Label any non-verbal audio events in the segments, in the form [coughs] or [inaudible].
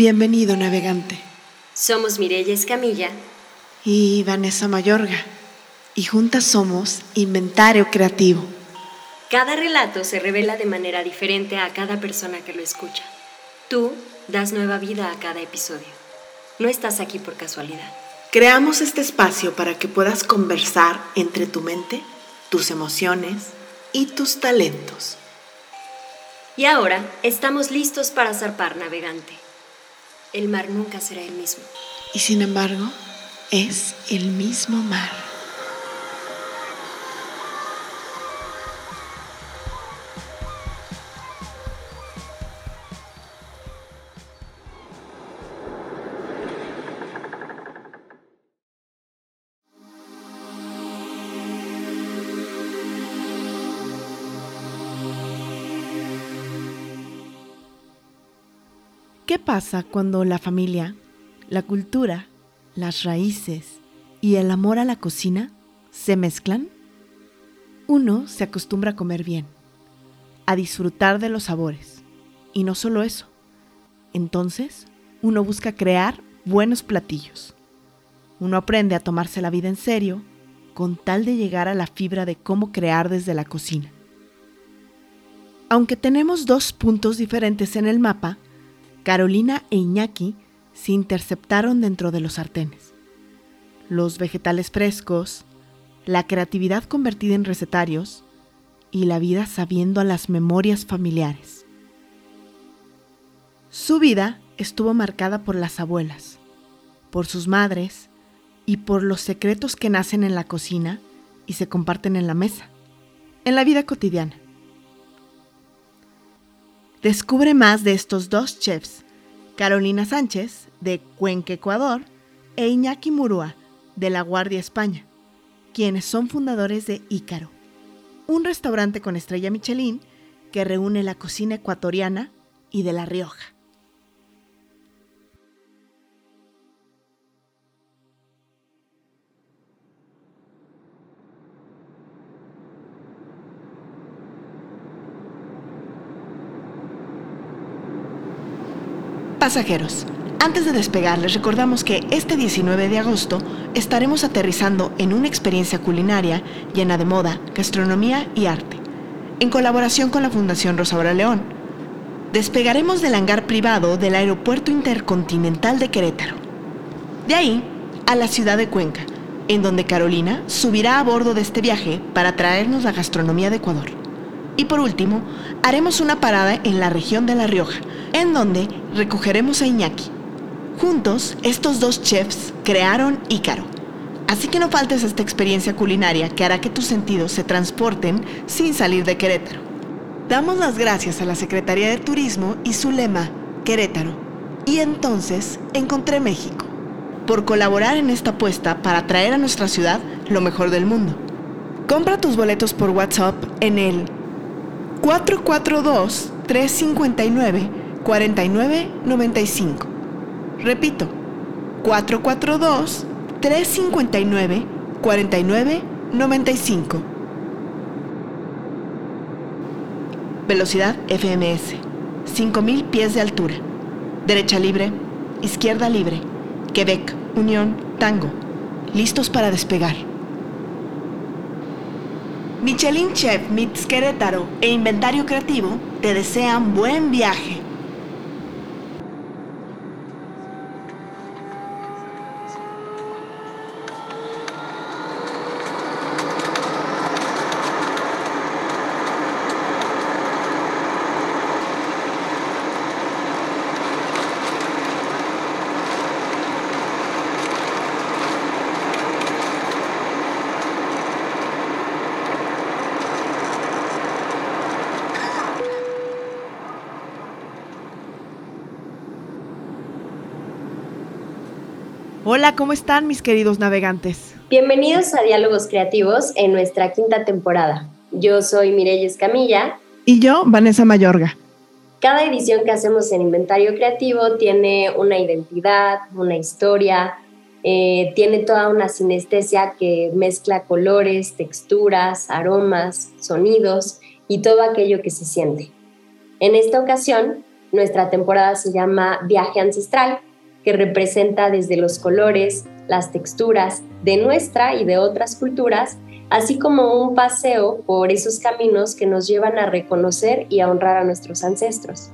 Bienvenido, navegante. Somos Mireya Escamilla y Vanessa Mayorga, y juntas somos Inventario Creativo. Cada relato se revela de manera diferente a cada persona que lo escucha. Tú das nueva vida a cada episodio. No estás aquí por casualidad. Creamos este espacio para que puedas conversar entre tu mente, tus emociones y tus talentos. Y ahora estamos listos para zarpar navegante. El mar nunca será el mismo. Y sin embargo, es el mismo mar. Pasa cuando la familia, la cultura, las raíces y el amor a la cocina se mezclan? Uno se acostumbra a comer bien, a disfrutar de los sabores. Y no solo eso. Entonces, uno busca crear buenos platillos. Uno aprende a tomarse la vida en serio con tal de llegar a la fibra de cómo crear desde la cocina. Aunque tenemos dos puntos diferentes en el mapa, Carolina e Iñaki se interceptaron dentro de los sartenes. Los vegetales frescos, la creatividad convertida en recetarios y la vida sabiendo a las memorias familiares. Su vida estuvo marcada por las abuelas, por sus madres y por los secretos que nacen en la cocina y se comparten en la mesa, en la vida cotidiana. Descubre más de estos dos chefs, Carolina Sánchez, de Cuenca, Ecuador, e Iñaki Murúa, de La Guardia, España, quienes son fundadores de Ícaro, un restaurante con estrella Michelin que reúne la cocina ecuatoriana y de La Rioja. Pasajeros, antes de despegar les recordamos que este 19 de agosto estaremos aterrizando en una experiencia culinaria llena de moda, gastronomía y arte, en colaboración con la Fundación Rosaura León. Despegaremos del hangar privado del Aeropuerto Intercontinental de Querétaro. De ahí a la ciudad de Cuenca, en donde Carolina subirá a bordo de este viaje para traernos la gastronomía de Ecuador. Y por último, haremos una parada en la región de La Rioja, en donde recogeremos a Iñaki. Juntos, estos dos chefs crearon Ícaro. Así que no faltes a esta experiencia culinaria que hará que tus sentidos se transporten sin salir de Querétaro. Damos las gracias a la Secretaría de Turismo y su lema, Querétaro. Y entonces encontré México, por colaborar en esta apuesta para traer a nuestra ciudad lo mejor del mundo. Compra tus boletos por WhatsApp en el 442 359 4995. Repito, 442-359-4995. Velocidad FMS. 5000 pies de altura. Derecha libre, izquierda libre. Quebec, Unión, Tango. Listos para despegar. Michelin Chef Meets e Inventario Creativo te desean buen viaje. Hola, ¿cómo están mis queridos navegantes? Bienvenidos a Diálogos Creativos en nuestra quinta temporada. Yo soy Mireya Escamilla. Y yo, Vanessa Mayorga. Cada edición que hacemos en Inventario Creativo tiene una identidad, una historia, eh, tiene toda una sinestesia que mezcla colores, texturas, aromas, sonidos y todo aquello que se siente. En esta ocasión Nuestra temporada se llama Viaje Ancestral, que representa desde los colores, las texturas de nuestra y de otras culturas, así como un paseo por esos caminos que nos llevan a reconocer y a honrar a nuestros ancestros.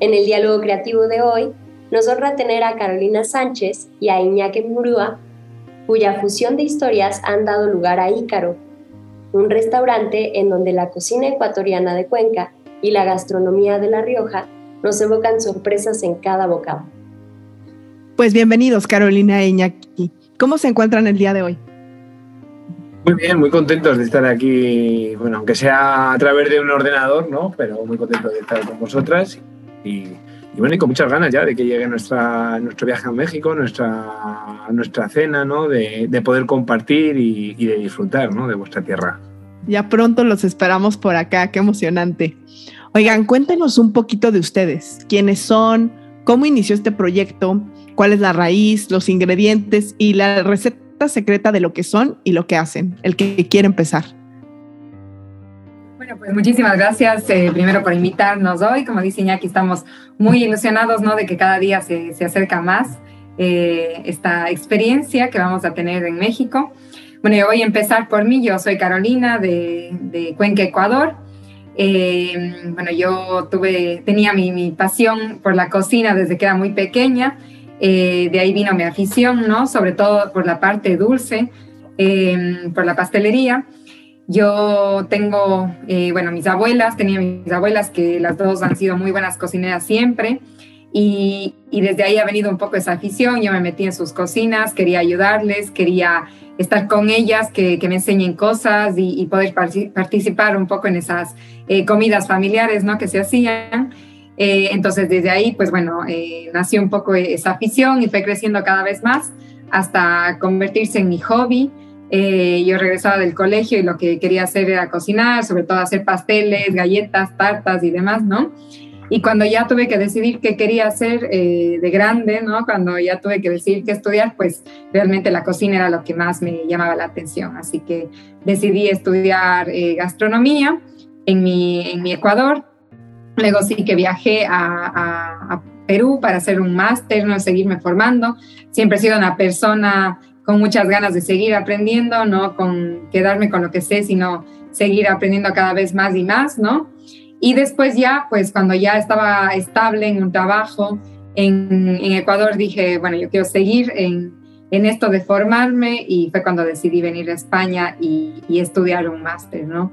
En el diálogo creativo de hoy, nos honra tener a Carolina Sánchez y a Iñaki Murúa, cuya fusión de historias han dado lugar a Ícaro, un restaurante en donde la cocina ecuatoriana de Cuenca y la gastronomía de La Rioja nos evocan sorpresas en cada bocado. Pues bienvenidos, Carolina e Iñaki. ¿Cómo se encuentran el día de hoy? Muy bien, muy contentos de estar aquí, bueno, aunque sea a través de un ordenador, ¿no? Pero muy contentos de estar con vosotras y, bueno, y con muchas ganas ya de que llegue nuestra, nuestro viaje a México, nuestra, nuestra cena, ¿no? De, poder compartir y, y, de disfrutar, ¿no? De vuestra tierra. Ya pronto los esperamos por acá, qué emocionante. Oigan, cuéntenos un poquito de ustedes, quiénes son, cómo inició este proyecto, cuál es la raíz, los ingredientes y la receta secreta de lo que son y lo que hacen, el que quiere empezar. Bueno, pues muchísimas gracias eh, primero por invitarnos hoy. Como dice Iñaki, estamos muy ilusionados ¿no? de que cada día se, se acerca más eh, esta experiencia que vamos a tener en México. Bueno, yo voy a empezar por mí. Yo soy Carolina de, de Cuenca, Ecuador. Eh, bueno, yo tuve, tenía mi, mi, pasión por la cocina desde que era muy pequeña. Eh, de ahí vino mi afición, ¿no? Sobre todo por la parte dulce, eh, por la pastelería. Yo tengo, bueno, mis abuelas, tenía mis abuelas que las dos han sido muy buenas cocineras siempre. Y, y, desde ahí ha venido un poco esa afición. Yo me metí en sus cocinas, quería ayudarles, quería estar con ellas, que, que me enseñen cosas y, poder participar un poco en esas eh, comidas familiares ¿no? que se hacían. Eh, entonces, desde ahí, pues bueno, eh, nació un poco esa afición y fue creciendo cada vez más hasta convertirse en mi hobby. yo regresaba del colegio y lo que quería hacer era cocinar, sobre todo hacer pasteles, galletas, tartas y demás, ¿no? Y cuando ya tuve que decidir qué quería hacer eh, de grande, ¿no? Cuando ya tuve que decidir qué estudiar, pues realmente la cocina era lo que más me llamaba la atención. Así que decidí estudiar eh, gastronomía en mi, en mi Ecuador. Luego sí que viajé a, a Perú para hacer un máster, ¿no? Seguirme formando. Siempre he sido una persona con muchas ganas de seguir aprendiendo, no con quedarme con lo que sé, sino seguir aprendiendo cada vez más y más, ¿no? Y después ya, pues cuando ya estaba estable en un trabajo en, Ecuador, dije, bueno, yo quiero seguir en, en, esto de formarme y fue cuando decidí venir a España y, estudiar un máster, ¿no?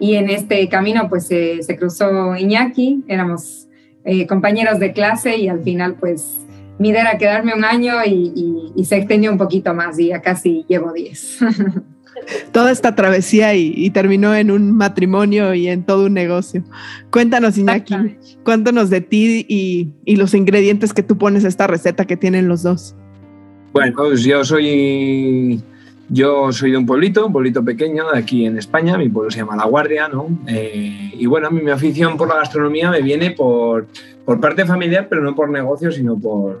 Y en este camino, pues se cruzó Iñaki, éramos eh, compañeros de clase y al final, pues mi idea era quedarme un año y, y se extendió un poquito más y ya casi llevo 10. [laughs] toda esta travesía y, terminó en un matrimonio y en todo un negocio. Cuéntanos, Iñaki, cuéntanos de ti y, los ingredientes que tú pones a esta receta que tienen los dos. Bueno, pues yo soy yo soy de un pueblito, un pueblito pequeño de aquí en España, mi pueblo se llama La Guardia, ¿no? Eh, y bueno, a mí mi afición por la gastronomía me viene por, por parte familiar, pero no por negocio, sino por,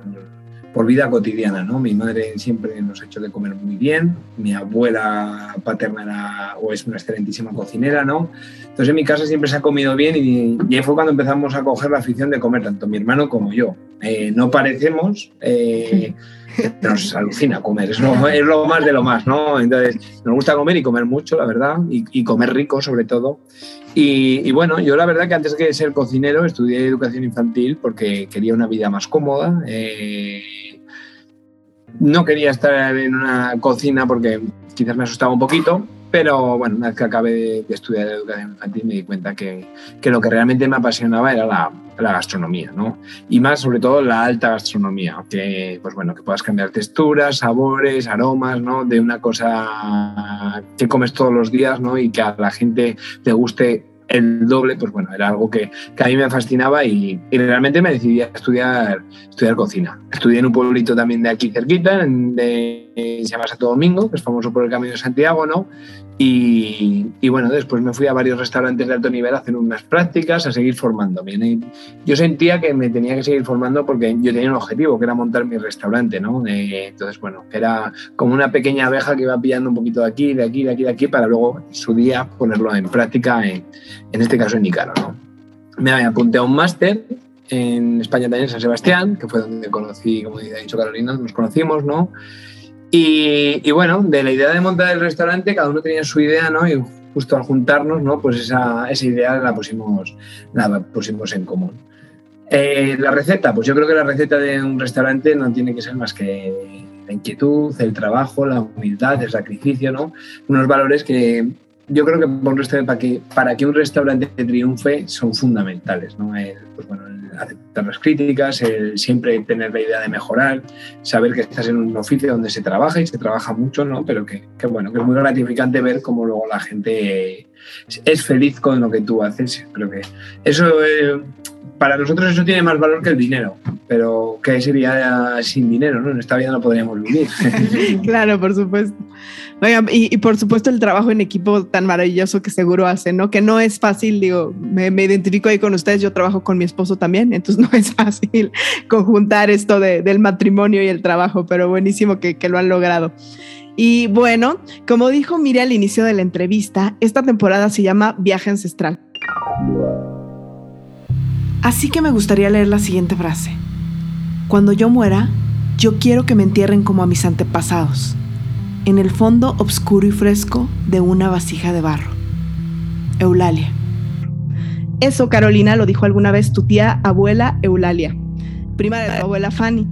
por vida cotidiana, ¿no? Mi madre siempre nos ha hecho de comer muy bien, mi abuela paterna era o es una excelentísima cocinera, ¿no? Entonces en mi casa siempre se ha comido bien y, y ahí fue cuando empezamos a coger la afición de comer, tanto mi hermano como yo. Eh, no parecemos, eh, nos alucina comer, es lo, es lo, más de lo más, ¿no? Entonces nos gusta comer y comer mucho, la verdad, y, comer rico sobre todo. Y, bueno, yo la verdad que antes de ser cocinero estudié educación infantil porque quería una vida más cómoda. Eh, no quería estar en una cocina porque quizás me asustaba un poquito, pero bueno, una vez que acabé de, estudiar educación infantil me di cuenta que, que, lo que realmente me apasionaba era la, la, gastronomía, ¿no? Y más sobre todo la alta gastronomía, que pues bueno, que puedas cambiar texturas, sabores, aromas, ¿no? De una cosa que comes todos los días, ¿no? Y que a la gente te guste el doble, pues bueno, era algo que, que a mí me fascinaba y, realmente me decidí a estudiar, estudiar cocina. Estudié en un pueblito también de aquí cerquita, de, se llama Santo Domingo, que es famoso por el Camino de Santiago, ¿no? Y, y, bueno, después me fui a varios restaurantes de alto nivel a hacer unas prácticas, a seguir formándome. Yo sentía que me tenía que seguir formando porque yo tenía un objetivo, que era montar mi restaurante, ¿no? entonces, bueno, era como una pequeña abeja que iba pillando un poquito de aquí, de aquí, de aquí, de aquí, para luego su día ponerlo en práctica, en, en este caso en Icaro, ¿no? Me apunté a un máster en España también en San Sebastián, que fue donde conocí, como ha dicho Carolina, nos conocimos, ¿no? Y, bueno, de la idea de montar el restaurante, cada uno tenía su idea, ¿no? Y justo al juntarnos, ¿no? Pues esa, esa idea la pusimos, la pusimos en común. Eh, la receta, pues yo creo que la receta de un restaurante no tiene que ser más que la inquietud, el trabajo, la humildad, el sacrificio, ¿no? Unos valores que yo creo que para que, para que un restaurante triunfe son fundamentales, ¿no? El, pues bueno, aceptar las críticas, el siempre tener la idea de mejorar, saber que estás en un oficio donde se trabaja y se trabaja mucho, ¿no? Pero que, que bueno, que es muy gratificante ver cómo luego la gente es feliz con lo que tú haces. Creo que eso eh, para nosotros eso tiene más valor que el dinero, pero ¿qué sería sin dinero? ¿no? En esta vida no podríamos vivir. [laughs] claro, por supuesto. y, por supuesto el trabajo en equipo tan maravilloso que seguro hacen, ¿no? Que no es fácil, digo, me, identifico ahí con ustedes, yo trabajo con mi esposo también, entonces [laughs] no es fácil conjuntar esto del matrimonio y el trabajo, pero buenísimo que, que lo han logrado. Y bueno, como dijo Mire al inicio de la entrevista, esta temporada se llama Viaje Ancestral. Así que me gustaría leer la siguiente frase. Cuando yo muera, yo quiero que me entierren como a mis antepasados, en el fondo oscuro y fresco de una vasija de barro. Eulalia. Eso, Carolina, lo dijo alguna vez tu tía abuela Eulalia, prima de tu abuela Fanny.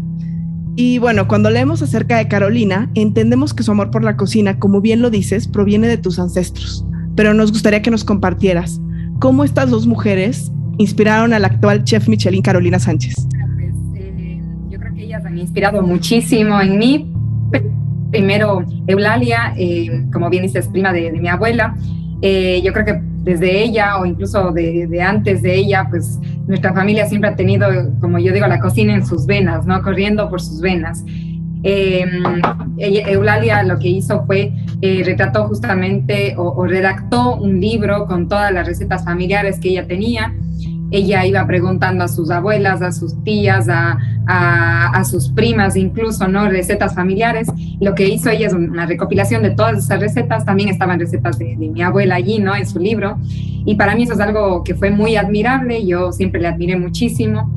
Y bueno, cuando leemos acerca de Carolina, entendemos que su amor por la cocina, como bien lo dices, proviene de tus ancestros. Pero nos gustaría que nos compartieras cómo estas dos mujeres inspiraron al actual chef Michelin Carolina Sánchez? Pues, eh, yo creo que ellas han inspirado muchísimo en mí. Primero, Eulalia, eh, como bien dices, prima de, mi abuela. Eh, yo creo que desde ella o incluso de, de, antes de ella, pues nuestra familia siempre ha tenido, como yo digo, la cocina en sus venas, ¿no? Corriendo por sus venas. Eulalia lo que hizo fue retrató justamente o, o, redactó un libro con todas las recetas familiares que ella tenía ella iba preguntando a sus abuelas, a sus tías, a, a, sus primas, incluso, ¿no? Recetas familiares. Lo que hizo ella es una recopilación de todas esas recetas. También estaban recetas de, mi abuela allí, ¿no? En su libro. Y para mí eso es algo que fue muy admirable. Yo siempre le admiré muchísimo.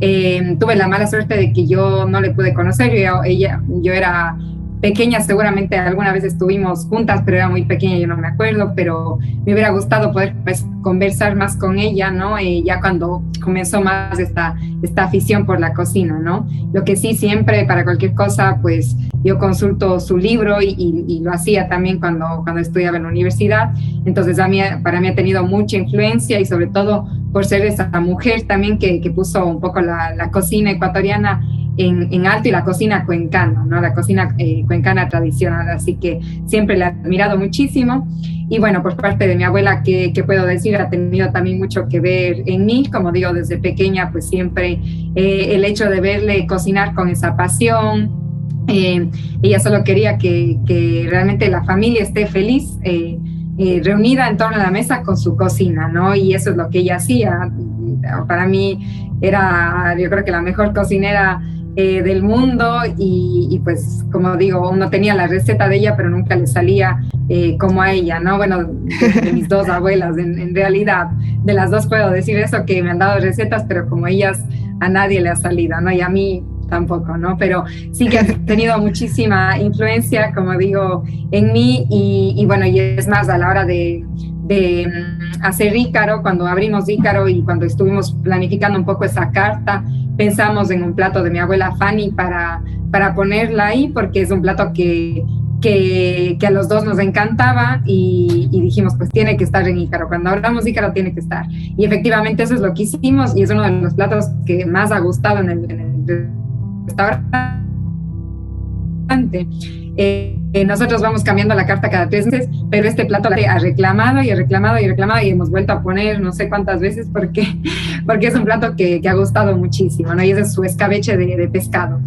Eh, tuve la mala suerte de que yo no le pude conocer. Ella, yo era pequeña, seguramente alguna vez estuvimos juntas, pero era muy pequeña, yo no me acuerdo, pero me hubiera gustado poder pues, conversar más con ella, ¿no? Eh, ya cuando comenzó más esta, esta afición por la cocina, ¿no? Lo que sí, siempre para cualquier cosa, pues yo consulto su libro y, y, lo hacía también cuando, cuando estudiaba en la universidad, entonces a mí, para mí ha tenido mucha influencia y sobre todo por ser esa mujer también que, que puso un poco la, la cocina ecuatoriana en, alto y la cocina cuencana, ¿no? La cocina eh, cuencana tradicional, así que siempre la he admirado muchísimo. Y bueno, por parte de mi abuela, ¿qué, puedo decir? Ha tenido también mucho que ver en mí, como digo, desde pequeña, pues siempre eh, el hecho de verle cocinar con esa pasión. Eh, ella solo quería que, que, realmente la familia esté feliz. reunida en torno a la mesa con su cocina, ¿no? Y eso es lo que ella hacía. Para mí era, yo creo que la mejor cocinera eh, del mundo y, pues como digo, uno tenía la receta de ella, pero nunca le salía eh, como a ella, ¿no? Bueno, de, mis dos abuelas, en, realidad, de las dos puedo decir eso, que me han dado recetas, pero como ellas a nadie le ha salido, ¿no? Y a mí tampoco, ¿no? Pero sí que ha tenido muchísima influencia, como digo, en mí y, y bueno, y es más a la hora de, de mm, hacer Ícaro, cuando abrimos Ícaro y cuando estuvimos planificando un poco esa carta, pensamos en un plato de mi abuela Fanny para, para ponerla ahí, porque es un plato que, que, a los dos nos encantaba y, dijimos, pues tiene que estar en Ícaro. Cuando hablamos Ícaro, tiene que estar. Y efectivamente eso es lo que hicimos y es uno de los platos que más ha gustado en el, en el restaurante. Eh, nosotros vamos cambiando la carta cada tres meses, pero este plato ha reclamado y ha reclamado y ha reclamado y hemos vuelto a poner no sé cuántas veces porque, [laughs] porque es un plato que, que ha gustado muchísimo, ¿no? Y ese es su escabeche de, de, pescado.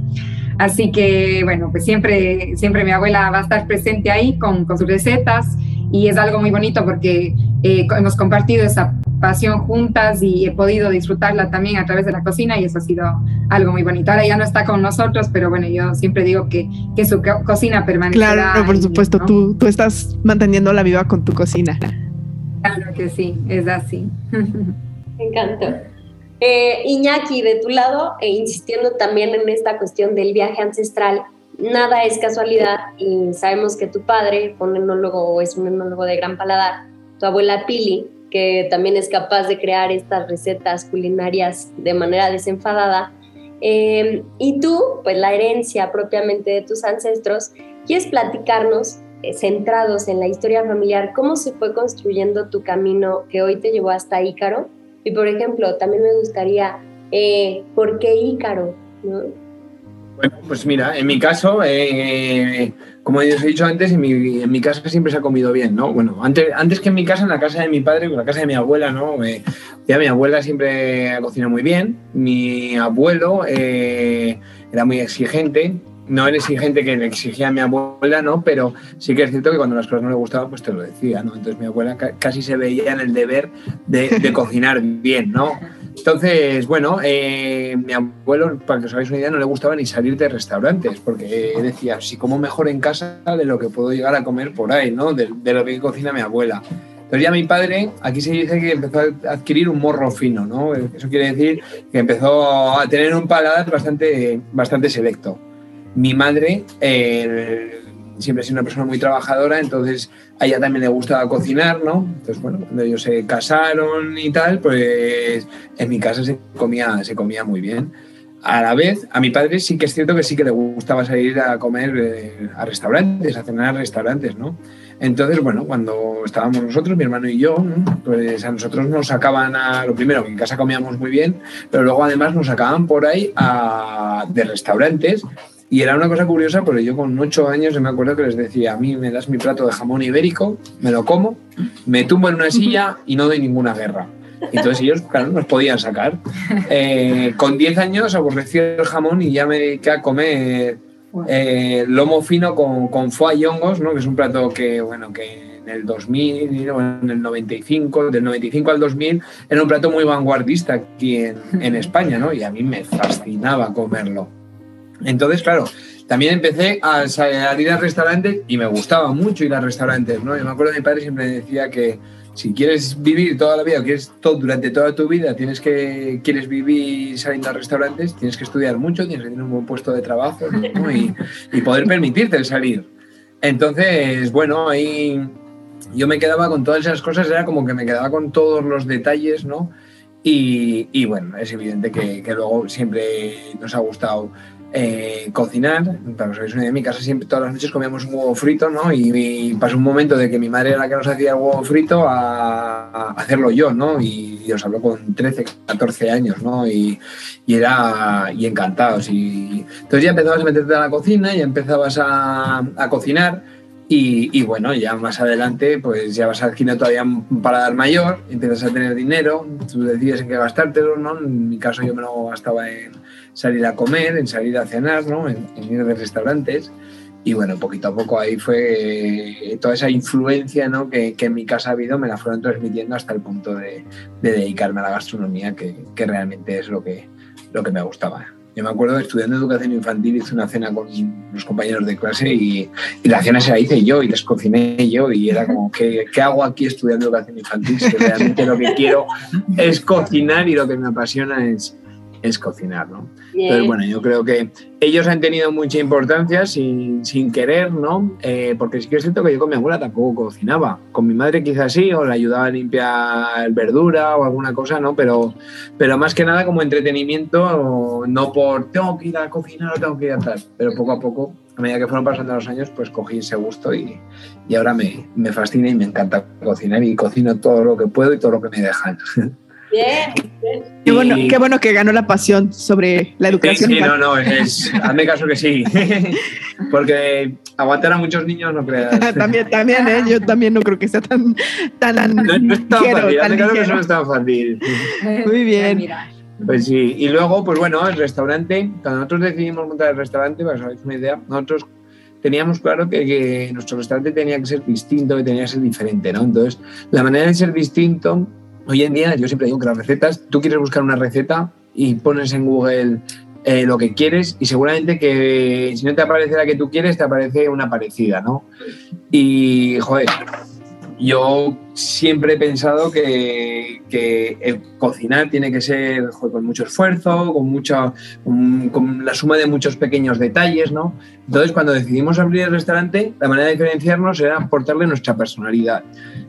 Así que, bueno, pues siempre, siempre mi abuela va a estar presente ahí con, con sus recetas y es algo muy bonito porque eh, hemos compartido esa pasión juntas y he podido disfrutarla también a través de la cocina y eso ha sido algo muy bonito. Ahora ya no está con nosotros, pero bueno, yo siempre digo que, que su cocina permanecerá. Claro, por supuesto, tú, tú estás manteniendo la viva con tu cocina. Claro que sí, es así. Me encantó. Eh, Iñaki, de tu lado, e insistiendo también en esta cuestión del viaje ancestral, nada es casualidad y sabemos que tu padre fue un enólogo es un enólogo de gran paladar, tu abuela Pili, que también es capaz de crear estas recetas culinarias de manera desenfadada, eh, y tú, pues la herencia propiamente de tus ancestros, ¿quieres platicarnos, eh, centrados en la historia familiar, cómo se fue construyendo tu camino que hoy te llevó hasta Ícaro? Y por ejemplo, también me gustaría, eh, ¿por qué Ícaro? Bueno, pues mira, en mi caso, eh, como os he dicho antes, en mi, casa siempre se ha comido bien, ¿no? Bueno, antes, antes que en mi casa, en la casa de mi padre, en la casa de mi abuela, ¿no? Eh, ya mi abuela siempre ha cocinado muy bien, mi abuelo eh, era muy exigente, no era exigente que le exigía a mi abuela, ¿no? Pero sí que es cierto que cuando las cosas no le gustaban, pues te lo decía, ¿no? Entonces mi abuela casi se veía en el deber de, de cocinar bien, ¿no? Entonces, bueno, eh, mi abuelo, para que os hagáis una idea, no le gustaba ni salir de restaurantes, porque decía, si como mejor en casa de lo que puedo llegar a comer por ahí, ¿no? De, lo que cocina mi abuela. Entonces ya mi padre, aquí se dice que empezó a adquirir un morro fino, ¿no? Eso quiere decir que empezó a tener un paladar bastante, bastante selecto. Mi madre, eh, siempre ha sido una persona muy trabajadora, entonces a ella también le gustaba cocinar, ¿no? Entonces, bueno, cuando ellos se casaron y tal, pues en mi casa se comía, se comía muy bien. A la vez, a mi padre sí que es cierto que sí que le gustaba salir a comer eh, a restaurantes, a cenar a restaurantes, ¿no? Entonces, bueno, cuando estábamos nosotros, mi hermano y yo, pues a nosotros nos sacaban a, lo primero, que en casa comíamos muy bien, pero luego además nos sacaban por ahí a, de restaurantes y era una cosa curiosa porque yo con ocho años me acuerdo que les decía, a mí me das mi plato de jamón ibérico, me lo como, me tumbo en una silla y no doy ninguna guerra. Entonces ellos, claro, nos podían sacar. Eh, con 10 años aborrecí el jamón y ya me dediqué a comer eh, lomo fino con, con foie y hongos, ¿no? que es un plato que, bueno, que en el 2000 o en el 95, del 95 al 2000, era un plato muy vanguardista aquí en, en España, ¿no? Y a mí me fascinaba comerlo. Entonces, claro, también empecé a salir a restaurantes y me gustaba mucho ir a restaurantes, ¿no? Yo me acuerdo de mi padre siempre decía que si quieres vivir toda la vida, o quieres todo durante toda tu vida, tienes que quieres vivir saliendo a restaurantes, tienes que estudiar mucho, tienes que tener un buen puesto de trabajo [laughs] y, y, poder permitirte el salir. Entonces, bueno, ahí yo me quedaba con todas esas cosas, era como que me quedaba con todos los detalles, ¿no? Y, y bueno, es evidente que, que luego siempre nos ha gustado eh, cocinar. Para que os una idea, en mi casa siempre todas las noches comíamos un huevo frito, ¿no? Y, pasó un momento de que mi madre era la que nos hacía el huevo frito a, hacerlo yo, ¿no? Y, os hablo con 13, 14 años, ¿no? Y, era y encantados. Y, entonces ya empezabas a meterte a la cocina, y empezabas a, a cocinar. Y, bueno, ya más adelante, pues ya vas a adquirir todavía un paladar mayor, empiezas a tener dinero, tú decides en qué gastártelo, ¿no? En mi caso yo me lo gastaba en, salir a comer, en salir a cenar, ¿no? en, ir a restaurantes. Y bueno, poquito a poco ahí fue toda esa influencia ¿no? que, que, en mi casa ha habido, me la fueron transmitiendo hasta el punto de, de dedicarme a la gastronomía, que, que, realmente es lo que, lo que me gustaba. Yo me acuerdo estudiando educación infantil, hice una cena con los compañeros de clase y, y, la cena se la hice yo y les cociné yo y era como, [laughs] ¿qué, ¿qué, hago aquí estudiando educación infantil? Si realmente lo que quiero es cocinar y lo que me apasiona es, es cocinar, ¿no? Pero bueno, yo creo que ellos han tenido mucha importancia sin, sin querer, ¿no? Eh, porque sí que es cierto que yo con mi abuela tampoco cocinaba. Con mi madre quizás sí, o le ayudaba a limpiar verdura o alguna cosa, ¿no? Pero, pero más que nada como entretenimiento, no por tengo que ir a cocinar o tengo que ir a tal. Pero poco a poco, a medida que fueron pasando los años, pues cogí ese gusto y, y ahora me, me fascina y me encanta cocinar y cocino todo lo que puedo y todo lo que me dejan. [laughs] Qué bueno, qué bueno que ganó la pasión sobre la educación. Sí, no, no, es, hazme caso que sí. [laughs] Porque aguantar a muchos niños no creas. [laughs] también, también, ¿eh? yo también no creo que sea tan, tan no, no es tan fácil, hazme caso que eso no es tan fácil. Muy bien. Pues sí, y luego, pues bueno, el restaurante, cuando nosotros decidimos montar el restaurante, para que os hagáis una idea, nosotros teníamos claro que, que, nuestro restaurante tenía que ser distinto, que tenía que ser diferente, ¿no? Entonces, la manera de ser distinto Hoy en día yo siempre digo que las recetas, tú quieres buscar una receta y pones en Google eh, lo que quieres y seguramente que si no te aparece la que tú quieres, te aparece una parecida, ¿no? Y, joder, yo siempre he pensado que, que cocinar tiene que ser con mucho esfuerzo, con, mucha, con, la suma de muchos pequeños detalles, ¿no? Entonces, cuando decidimos abrir el restaurante, la manera de diferenciarnos era aportarle nuestra personalidad.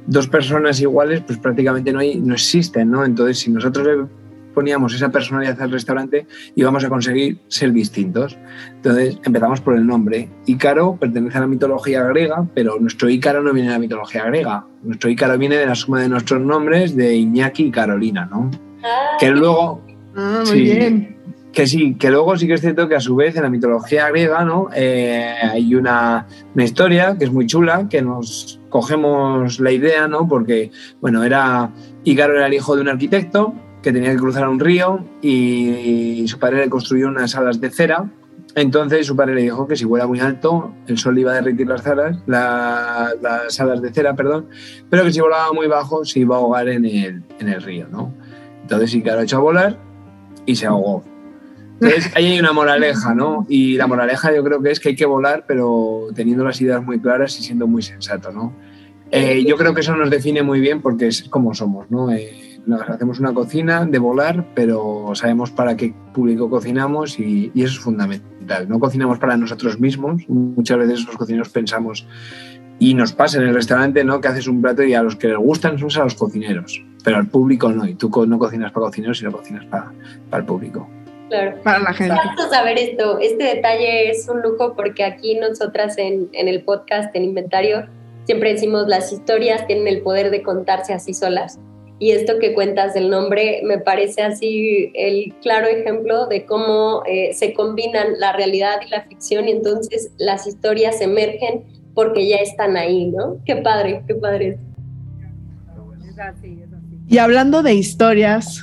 Dos personas iguales, pues prácticamente no, hay, no existen, ¿no? Entonces, si nosotros poníamos esa personalidad al restaurante íbamos a conseguir ser distintos. Entonces empezamos por el nombre. Ícaro pertenece a la mitología griega, pero nuestro Ícaro no viene de la mitología griega. Nuestro Ícaro viene de la suma de nuestros nombres de Iñaki y Carolina, ¿no? Ah, que luego... Ah, muy bien. Que sí, que luego sí que es cierto que a su vez en la mitología griega ¿no? Eh, hay una, una, historia que es muy chula, que nos cogemos la idea, ¿no? porque bueno, era, Ícaro era el hijo de un arquitecto que tenía que cruzar un río y su padre le construyó unas alas de cera. Entonces su padre le dijo que si vuela muy alto, el sol iba a derretir las alas, las alas de cera, perdón, pero que si volaba muy bajo se iba a ahogar en el, en el río, ¿no? Entonces sí que lo echó a volar y se ahogó. Entonces [laughs] ahí hay una moraleja, ¿no? Y la moraleja yo creo que es que hay que volar, pero teniendo las ideas muy claras y siendo muy sensato, ¿no? Eh, yo creo que eso nos define muy bien porque es como somos, ¿no? Eh, hacemos una cocina de volar, pero sabemos para qué público cocinamos y, eso es fundamental. No cocinamos para nosotros mismos, muchas veces los cocineros pensamos, y nos pasa en el restaurante, ¿no? Que haces un plato y a los que les gustan son a los cocineros, pero al público no, y tú no cocinas para cocineros, sino cocinas para, para el público. Claro. Para la gente. Vamos a ver esto. Este detalle es un lujo porque aquí nosotras en, en el podcast, en Inventario, siempre decimos las historias tienen el poder de contarse así solas. Y esto que cuentas del nombre me parece así el claro ejemplo de cómo eh, se combinan la realidad y la ficción y entonces las historias emergen porque ya están ahí, ¿no? Qué padre, qué padre. Y hablando de historias,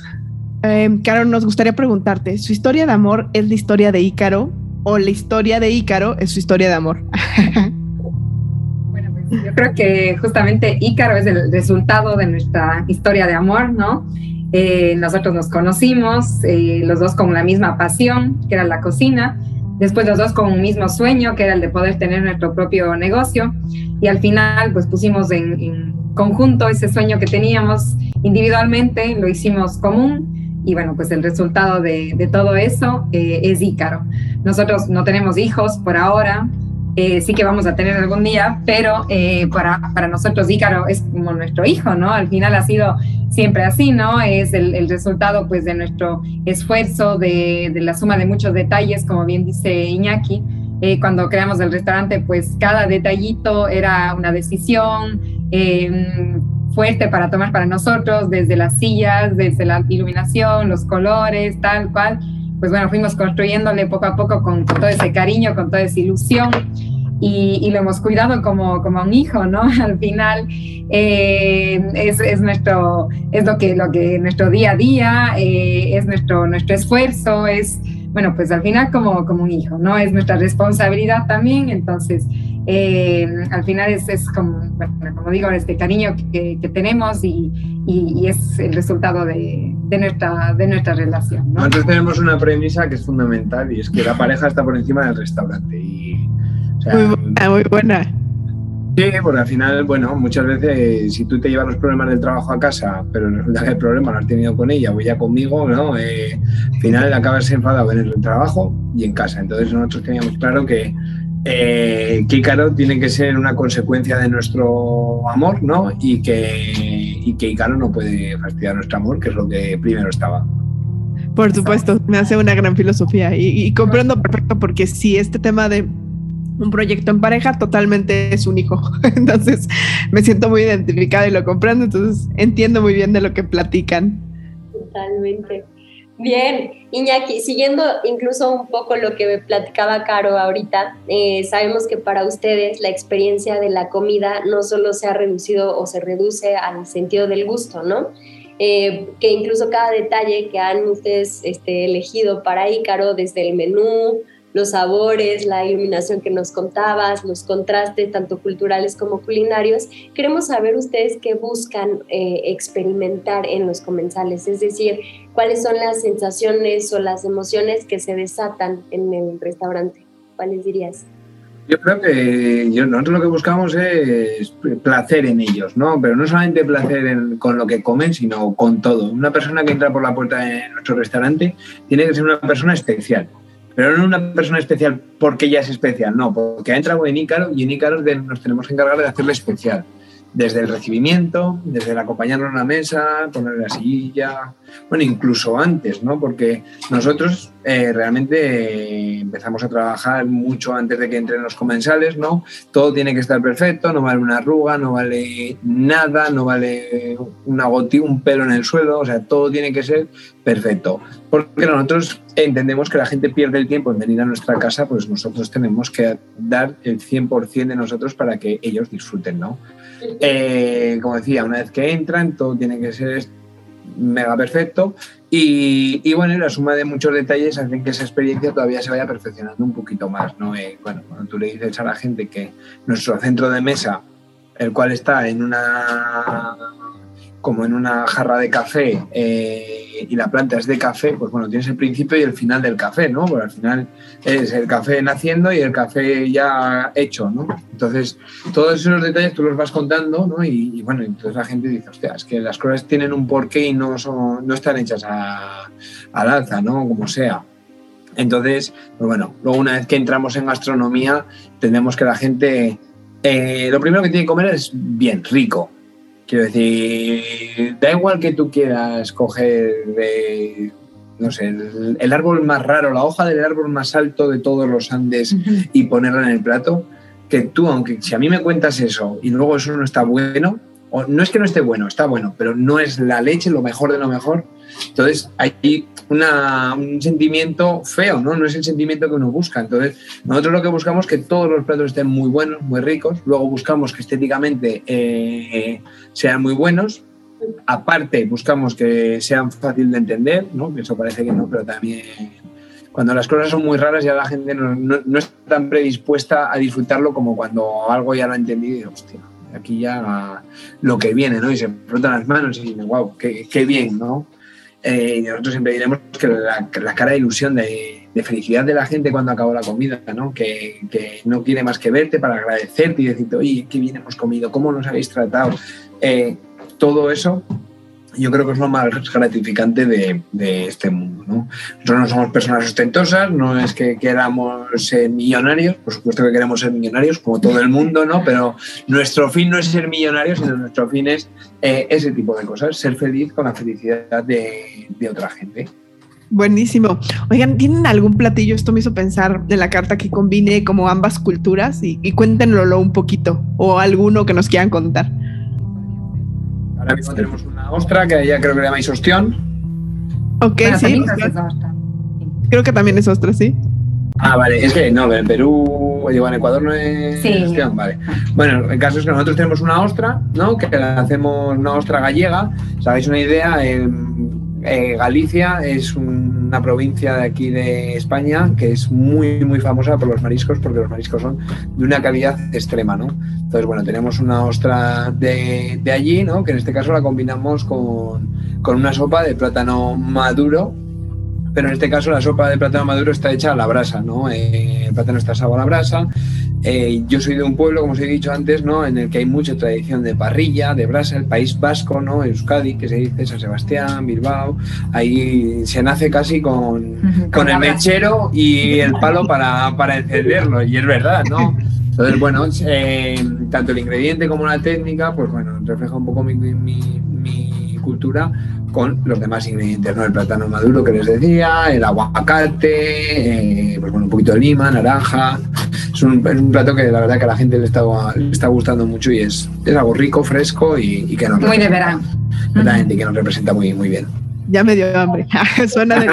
eh, Caro, nos gustaría preguntarte, ¿su historia de amor es la historia de Ícaro o la historia de Ícaro es su historia de amor? [laughs] Yo creo que justamente Ícaro es el resultado de nuestra historia de amor, ¿no? Eh, nosotros nos conocimos, eh, los dos con la misma pasión, que era la cocina, después los dos con un mismo sueño, que era el de poder tener nuestro propio negocio, y al final pues pusimos en, conjunto ese sueño que teníamos individualmente, lo hicimos común, y bueno, pues el resultado de, de todo eso eh, es Ícaro. Nosotros no tenemos hijos por ahora, eh, sí que vamos a tener algún día, pero eh, para, para, nosotros Ícaro es como nuestro hijo, ¿no? Al final ha sido siempre así, ¿no? Es el, resultado pues de nuestro esfuerzo, de, la suma de muchos detalles, como bien dice Iñaki. Eh, cuando creamos el restaurante, pues cada detallito era una decisión fuerte para tomar para nosotros, desde las sillas, desde la iluminación, los colores, tal cual pues bueno, fuimos construyéndole poco a poco con, todo ese cariño, con toda esa ilusión. Y, lo hemos cuidado como, como un hijo, ¿no? [laughs] Al final eh, es, es, nuestro, es lo que, lo que nuestro día a día, eh, es nuestro, nuestro esfuerzo, es, bueno, pues al final como, como un hijo, ¿no? Es nuestra responsabilidad también, entonces eh, al final es, es como, bueno, como digo, este cariño que, que tenemos y, y, es el resultado de, de, nuestra, de nuestra relación. ¿no? Nosotros tenemos una premisa que es fundamental y es que la pareja está por encima del restaurante. Y, o sea, muy buena, muy buena. Sí, porque al final, bueno, muchas veces si tú te llevas los problemas del trabajo a casa, pero resulta que el problema lo has tenido con ella o ella conmigo, ¿no? Eh, al final acabas enfadado en el trabajo y en casa. Entonces nosotros teníamos claro que eh, tiene que ser una consecuencia de nuestro amor, ¿no? Y que, y que Ícaro no puede fastidiar nuestro amor, que es lo que primero estaba. Por supuesto, me hace una gran filosofía y, y comprendo perfecto porque si este tema de un proyecto en pareja totalmente es un hijo. Entonces me siento muy identificada y lo comprendo, entonces entiendo muy bien de lo que platican. Totalmente. Bien, Iñaki, siguiendo incluso un poco lo que platicaba Caro ahorita, eh, sabemos que para ustedes la experiencia de la comida no solo se ha reducido o se reduce al sentido del gusto, ¿no? Eh, que incluso cada detalle que han ustedes este, elegido para Ícaro, desde el menú, los sabores, la iluminación que nos contabas, los contrastes tanto culturales como culinarios. Queremos saber ustedes qué buscan eh, experimentar en los comensales, es decir, cuáles son las sensaciones o las emociones que se desatan en el restaurante. ¿Cuáles dirías? Yo creo que nosotros lo que buscamos es placer en ellos, ¿no? Pero no solamente placer con lo que comen, sino con todo. Una persona que entra por la puerta de nuestro restaurante tiene que ser una persona especial. Pero no una persona especial porque ella es especial, no, porque ha entrado en Ícaro y en Ícaro nos tenemos que encargar de hacerle especial desde el recibimiento, desde el acompañarnos a la mesa, poner la silla, bueno, incluso antes, ¿no? Porque nosotros eh, realmente empezamos a trabajar mucho antes de que entren los comensales, ¿no? Todo tiene que estar perfecto, no vale una arruga, no vale nada, no vale una gotita, un pelo en el suelo, o sea, todo tiene que ser perfecto. Porque nosotros entendemos que la gente pierde el tiempo en venir a nuestra casa, pues nosotros tenemos que dar el 100% de nosotros para que ellos disfruten, ¿no? Eh, como decía, una vez que entran, todo tiene que ser mega perfecto y, bueno, la suma de muchos detalles hacen que esa experiencia todavía se vaya perfeccionando un poquito más, ¿no? Eh, bueno, cuando tú le dices a la gente que nuestro centro de mesa, el cual está en una como en una jarra de café eh, y la planta es de café, pues bueno, tienes el principio y el final del café, ¿no? Porque al final es el café naciendo y el café ya hecho, ¿no? Entonces, todos esos detalles tú los vas contando, ¿no? Y, bueno, entonces la gente dice, hostia, es que las cosas tienen un porqué y no, son, no están hechas al alza, ¿no? Como sea. Entonces, pues bueno, luego una vez que entramos en gastronomía, tenemos que la gente, eh, lo primero que tiene que comer es bien, rico, Quiero decir, da igual que tú quieras coger de, no sé, el, árbol más raro, la hoja del árbol más alto de todos los Andes y ponerla en el plato, que tú, aunque si a mí me cuentas eso y luego eso no está bueno, no es que no esté bueno, está bueno, pero no es la leche lo mejor de lo mejor, entonces hay un sentimiento feo, ¿no? No es el sentimiento que uno busca. Entonces, nosotros lo que buscamos es que todos los platos estén muy buenos, muy ricos. Luego buscamos que estéticamente eh, sean muy buenos. Aparte, buscamos que sean fácil de entender, ¿no? Eso parece que no, pero también cuando las cosas son muy raras ya la gente no, está tan predispuesta a disfrutarlo como cuando algo ya lo ha entendido y hostia, aquí ya lo que viene, ¿no? Y se frotan las manos y dicen, wow, qué, bien, ¿no? Eh, nosotros siempre diremos que la, cara de ilusión, de, felicidad de la gente cuando acabó la comida, ¿no? Que, no quiere más que verte para agradecerte y decirte, oye, qué bien hemos comido, cómo nos habéis tratado. Eh, todo eso yo creo que es lo más gratificante de, este mundo. ¿no? Nosotros no somos personas ostentosas, no es que queramos ser millonarios, por supuesto que queremos ser millonarios, como todo el mundo, ¿no? pero nuestro fin no es ser millonarios, sino nuestro fin es eh, ese tipo de cosas, ser feliz con la felicidad de, otra gente. Buenísimo. Oigan, ¿tienen algún platillo? Esto me hizo pensar de la carta que combine como ambas culturas y, y cuéntenlo un poquito o alguno que nos quieran contar. Ahora mismo tenemos una ostra que ya creo que le llamáis ostión. Ok, sí. Creo que también es ostra, sí. Ah, vale, es que no, en Perú, digo, en Ecuador no es sí. ostión, vale. Bueno, el caso es que nosotros tenemos una ostra, ¿no? Que hacemos una ostra gallega. ¿Sabéis una idea? En, eh, Galicia es una provincia de aquí de España que es muy, muy famosa por los mariscos, porque los mariscos son de una calidad extrema, ¿no? Entonces, bueno, tenemos una ostra de, allí, ¿no? Que en este caso la combinamos con, una sopa de plátano maduro, pero en este caso la sopa de plátano maduro está hecha a la brasa, ¿no? Eh, el plátano está asado a la brasa. Eh, yo soy de un pueblo, como os he dicho antes, ¿no? En el que hay mucha tradición de parrilla, de brasa, el País Vasco, ¿no? Euskadi, que se dice San Sebastián, Bilbao. Ahí se nace casi con, con el mechero y el palo para, para encenderlo, y es verdad, ¿no? Entonces, bueno, eh, tanto el ingrediente como la técnica, pues bueno, refleja un poco mi, cultura con los demás ingredientes, ¿no? El plátano maduro que les decía, el aguacate, eh, pues bueno, un poquito de lima, naranja. Es un, plato que la verdad que a la gente le está, está gustando mucho y es, es algo rico, fresco y, que nos... Muy de verano. Exactamente, y que nos representa muy, muy bien. Ya me dio hambre. [laughs] Suena de...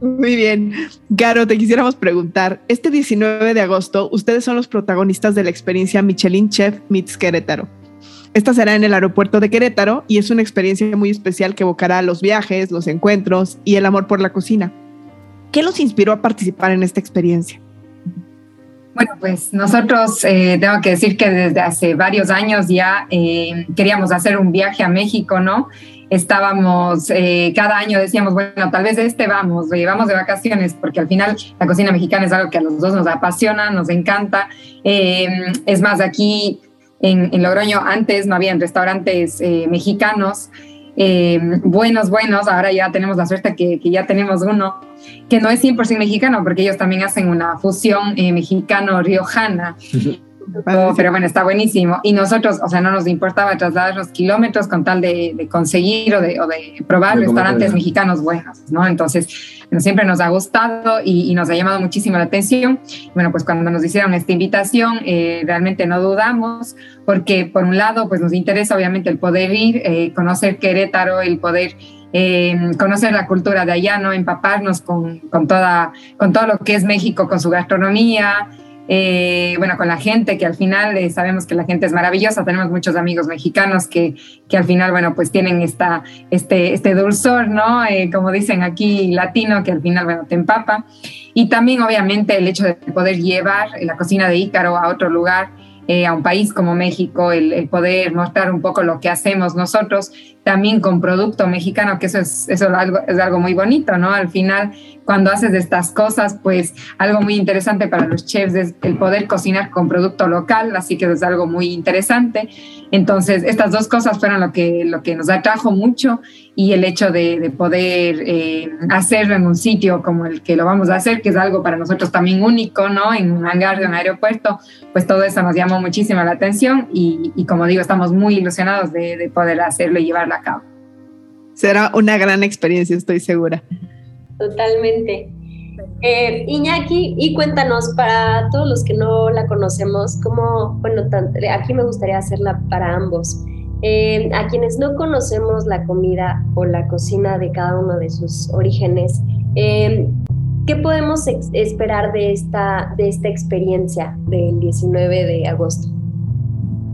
Muy bien. Garo, te quisiéramos preguntar, este 19 de agosto, ustedes son los protagonistas de la experiencia Michelin Chef Meets Querétaro. Esta será en el aeropuerto de Querétaro y es una experiencia muy especial que evocará los viajes, los encuentros y el amor por la cocina. ¿Qué los inspiró a participar en esta experiencia? Bueno, pues nosotros eh, tengo que decir que desde hace varios años ya eh, queríamos hacer un viaje a México, ¿no? estábamos, eh, cada año decíamos, bueno, tal vez este vamos, vamos de vacaciones, porque al final la cocina mexicana es algo que a los dos nos apasiona, nos encanta. Eh, es más, aquí en, Logroño antes no habían restaurantes eh, mexicanos. buenos, buenos, ahora ya tenemos la suerte que, que, ya tenemos uno que no es 100% mexicano, porque ellos también hacen una fusión mexicano-riojana. Pero bueno, está buenísimo. Y nosotros, o sea, no nos importaba trasladar los kilómetros con tal de, conseguir o de, o de probar restaurantes mexicanos buenos, ¿no? Entonces, siempre nos ha gustado y, nos ha llamado muchísimo la atención. Bueno, pues cuando nos hicieron esta invitación, eh, realmente no dudamos, porque por un lado, pues nos interesa obviamente el poder ir, eh, conocer Querétaro, el poder eh, conocer la cultura de allá, ¿no? Empaparnos con, con, toda, con todo lo que es México, con su gastronomía, eh, bueno, con la gente, que al final eh, sabemos que la gente es maravillosa, tenemos muchos amigos mexicanos que, que al final, bueno, pues tienen esta, este, este dulzor, ¿no? Eh, como dicen aquí, latino, que al final, bueno, te empapa. Y también, obviamente, el hecho de poder llevar la cocina de Ícaro a otro lugar. a un país como México, el, el, poder mostrar un poco lo que hacemos nosotros, también con producto mexicano, que eso es, eso es, algo, es algo muy bonito, ¿no? Al final, cuando haces estas cosas, pues algo muy interesante para los chefs es el poder cocinar con producto local, así que es algo muy interesante. Entonces, estas dos cosas fueron lo que, lo que nos atrajo mucho y el hecho de, de poder eh, hacerlo en un sitio como el que lo vamos a hacer, que es algo para nosotros también único, ¿no? En un hangar de un aeropuerto, pues todo eso nos llamó muchísimo la atención y, y como digo, estamos muy ilusionados de, de poder hacerlo y llevarlo Será una gran experiencia, estoy segura. Totalmente. Eh, Iñaki, y cuéntanos para todos los que no la conocemos, cómo, bueno, aquí me gustaría hacerla para ambos. Eh, a quienes no conocemos la comida o la cocina de cada uno de sus orígenes, eh, ¿qué podemos esperar de esta, de esta experiencia del 19 de agosto?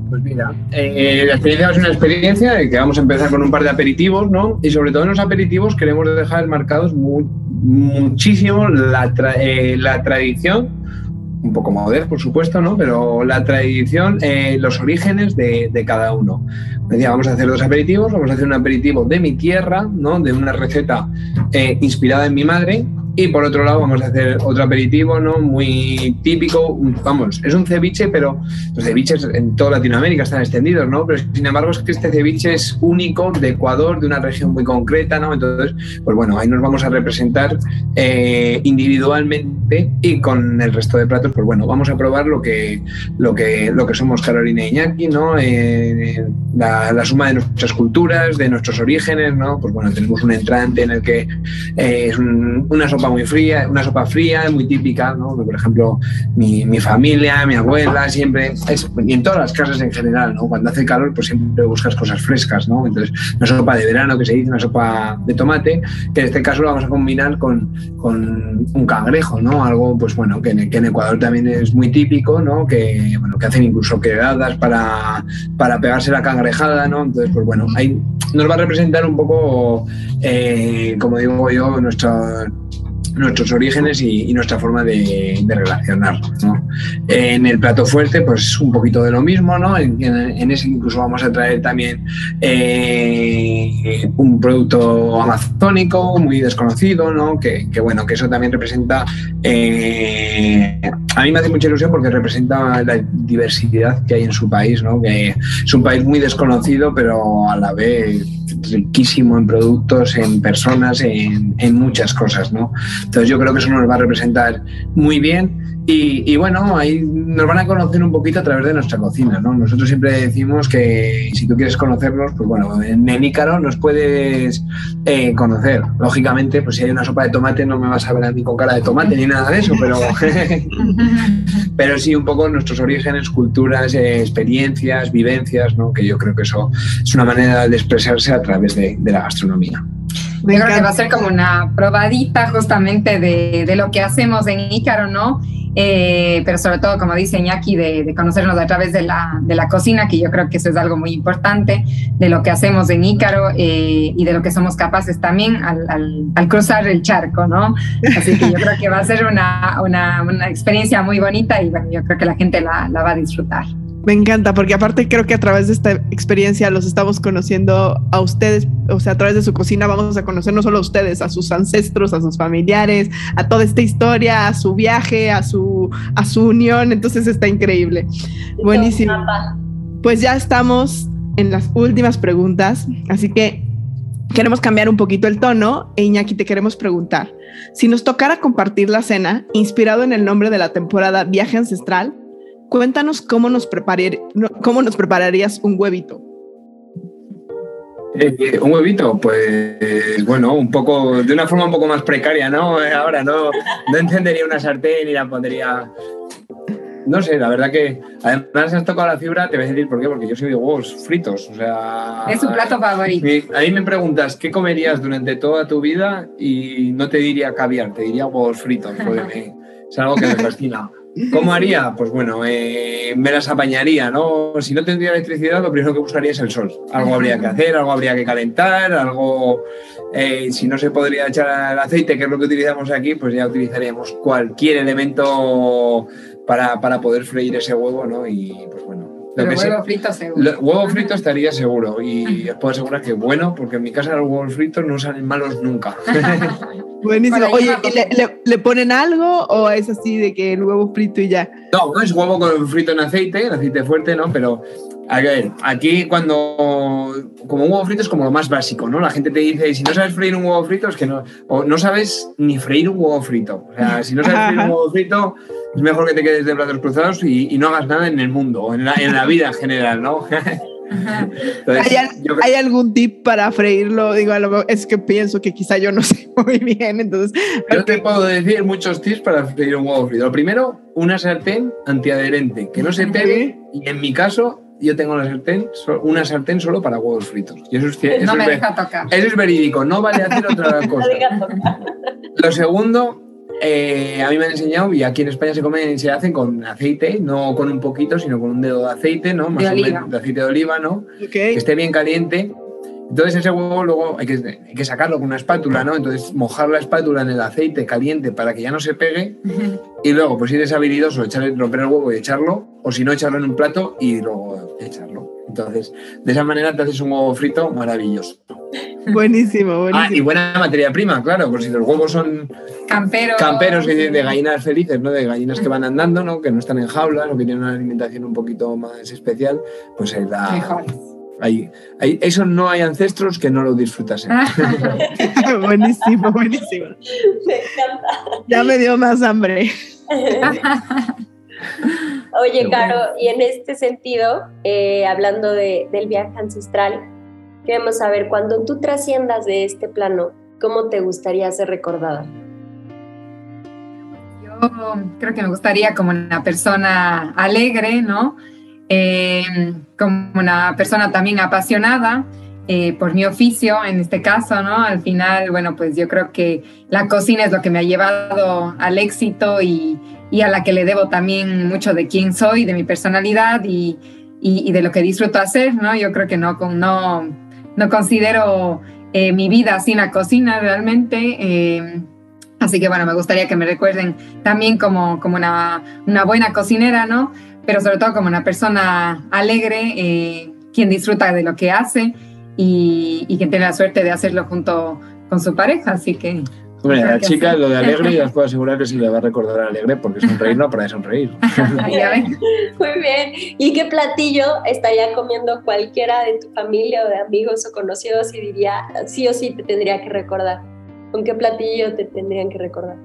Pues mira, eh, la experiencia ser una experiencia de que vamos a empezar con un par de aperitivos, ¿no? Y sobre todo en los aperitivos queremos dejar marcados muchísimo la, eh, la tradición, un poco moderno, por supuesto, ¿no? Pero la tradición, eh, los orígenes de, de, cada uno. Decía, vamos a hacer dos aperitivos, vamos a hacer un aperitivo de mi tierra, ¿no? De una receta inspirada en mi madre, y por otro lado vamos a hacer otro aperitivo, ¿no? Muy típico, vamos, es un ceviche, pero los ceviches en toda Latinoamérica están extendidos, ¿no? Pero sin embargo es que este ceviche es único de Ecuador, de una región muy concreta, ¿no? Entonces, pues bueno, ahí nos vamos a representar eh, individualmente y con el resto de platos, pues bueno, vamos a probar lo que, lo que, lo que somos Carolina y Iñaki, ¿no? Eh, la, la, suma de nuestras culturas, de nuestros orígenes, ¿no? Pues bueno, tenemos un entrante en el que eh, es un, una sopa muy fría, una sopa fría, muy típica, ¿no? Por ejemplo, mi, mi familia, mi abuela, siempre, y en todas las casas en general, ¿no? Cuando hace calor, pues siempre buscas cosas frescas, ¿no? Entonces, una sopa de verano que se dice, una sopa de tomate, que en este caso lo vamos a combinar con, con un cangrejo, ¿no? Algo, pues bueno, que en, que en, Ecuador también es muy típico, ¿no? Que, bueno, que hacen incluso quedadas para, para pegarse la cangrejada, ¿no? Entonces, pues bueno, ahí nos va a representar un poco, eh, como digo yo, nuestra nuestros orígenes y, nuestra forma de, de relacionarnos. ¿no? En el plato fuerte, pues un poquito de lo mismo, ¿no? En, ese incluso vamos a traer también eh, un producto amazónico muy desconocido, ¿no? Que, que, bueno, que eso también representa, eh, a mí me hace mucha ilusión porque representa la diversidad que hay en su país, ¿no? Que es un país muy desconocido, pero a la vez riquísimo en productos, en personas, en, en, muchas cosas, ¿no? Entonces yo creo que eso nos va a representar muy bien y, bueno, ahí nos van a conocer un poquito a través de nuestra cocina, ¿no? Nosotros siempre decimos que si tú quieres conocernos, pues bueno, en Ícaro nos puedes eh, conocer. Lógicamente, pues si hay una sopa de tomate no me vas a ver a mí con cara de tomate ni nada de eso, pero, [laughs] pero sí un poco nuestros orígenes, culturas, eh, experiencias, vivencias, ¿no? Que yo creo que eso es una manera de expresarse a través de, de la gastronomía. Yo creo que va a ser como una probadita justamente de, de lo que hacemos en Ícaro, ¿no? Eh, pero sobre todo, como dice Iñaki, de, conocernos a través de la, de la cocina, que yo creo que eso es algo muy importante, de lo que hacemos en Ícaro eh, y de lo que somos capaces también al, al, cruzar el charco, ¿no? Así que yo creo que va a ser una, una, experiencia muy bonita y bueno, yo creo que la gente la va a disfrutar. Me encanta, porque aparte creo que a través de esta experiencia los estamos conociendo a ustedes, o sea, a través de su cocina vamos a conocer no solo a ustedes, a sus ancestros, a sus familiares, a toda esta historia, a su viaje, a su, a su unión, entonces está increíble. Buenísimo. Pues ya estamos en las últimas preguntas, así que queremos cambiar un poquito el tono e Iñaki te queremos preguntar, si nos tocara compartir la cena inspirado en el nombre de la temporada Viaje Ancestral, Cuéntanos cómo nos, cómo nos prepararías un huevito. Eh, un huevito, pues bueno, un poco, de una forma un poco más precaria, ¿no? Eh, ahora no, no encendería una sartén y la pondría. No sé, la verdad que además has tocado la fibra, te voy a decir por qué, porque yo soy de huevos fritos, o sea... Es su plato favorito. A mí me preguntas, ¿qué comerías durante toda tu vida? Y no te diría caviar, te diría huevos fritos, porque [laughs] es algo que me fascina. ¿Cómo haría? Pues bueno, eh, me las apañaría, ¿no? Si no tendría electricidad, lo primero que buscaría es el sol. Algo habría que hacer, algo habría que calentar, algo... Eh, si no se podría echar el aceite, que es lo que utilizamos aquí, pues ya utilizaríamos cualquier elemento para, para poder freír ese huevo, ¿no? Y pues bueno, huevo frito seguro. huevo frito estaría seguro y os puedo asegurar que bueno, porque en mi casa los huevos fritos no salen malos nunca. [laughs] Buenísimo. Oye, le, ponen algo o es así de que el huevo frito y ya? No, no es huevo con frito en aceite, en aceite fuerte, ¿no? Pero a ver, aquí cuando como un huevo frito es como lo más básico, ¿no? La gente te dice, si no sabes freír un huevo frito es que no, o no sabes ni freír un huevo frito. O sea, si no sabes freír un huevo frito, es mejor que te quedes de brazos cruzados y, no hagas nada en el mundo, en la, en la vida en general, ¿no? [laughs] ¿Hay, algún tip para freírlo? Digo, es que pienso que quizá yo no [laughs] sé muy bien, entonces... Yo te puedo decir muchos tips para freír un huevo frito. Lo primero, una sartén antiadherente, que no se pegue, y en mi caso, yo tengo una sartén, una sartén solo para huevos fritos. Y eso es, [laughs] no me deja tocar. Eso es verídico, no vale hacer otra [laughs] cosa. Lo segundo, eh, a mí me han enseñado, y aquí en España se comen, se hacen con aceite, no con un poquito, sino con un dedo de aceite, ¿no? Más de, o menos, de aceite de oliva, ¿no? Que esté bien caliente. Entonces ese huevo luego hay que, hay que, sacarlo con una espátula, ¿no? Entonces mojar la espátula en el aceite caliente para que ya no se pegue y luego pues si eres habilidoso echarle, romper el huevo y echarlo o si no echarlo en un plato y luego echarlo. Entonces de esa manera te haces un huevo frito maravilloso. Buenísimo, buenísimo. Ah, y buena materia prima, claro, por si los huevos son camperos, camperos de, gallinas felices, ¿no? De gallinas que van andando, ¿no? Que no están en jaulas o que tienen una alimentación un poquito más especial, pues se da... Hay, eso no hay ancestros que no lo disfrutasen. [laughs] buenísimo, buenísimo. [laughs] Me encanta. Ya me dio más hambre. [laughs] Oye, Caro, y en este sentido, eh, hablando del viaje ancestral, Queremos saber, cuando tú trasciendas de este plano, ¿cómo te gustaría ser recordada? Yo creo que me gustaría como una persona alegre, ¿no? Eh, como una persona también apasionada eh, por mi oficio, en este caso, ¿no? Al final, bueno, pues yo creo que la cocina es lo que me ha llevado al éxito y, y a la que le debo también mucho de quién soy, de mi personalidad y, y, y de lo que disfruto hacer, ¿no? Yo creo que no, no no considero eh, mi vida sin la cocina realmente. Eh, así que bueno, me gustaría que me recuerden también como, como una, una buena cocinera, ¿no? Pero sobre todo como una persona alegre, eh, quien disfruta de lo que hace y, y quien tiene la suerte de hacerlo junto con su pareja. Así que Hombre, a la chica lo de alegre ya [laughs] os puedo asegurar que sí le va a recordar alegre porque sonreír no para sonreír. [laughs] Muy bien. ¿Y qué platillo estaría comiendo cualquiera de tu familia o de amigos o conocidos y diría sí o sí te tendría que recordar? ¿Con qué platillo te tendrían que recordar?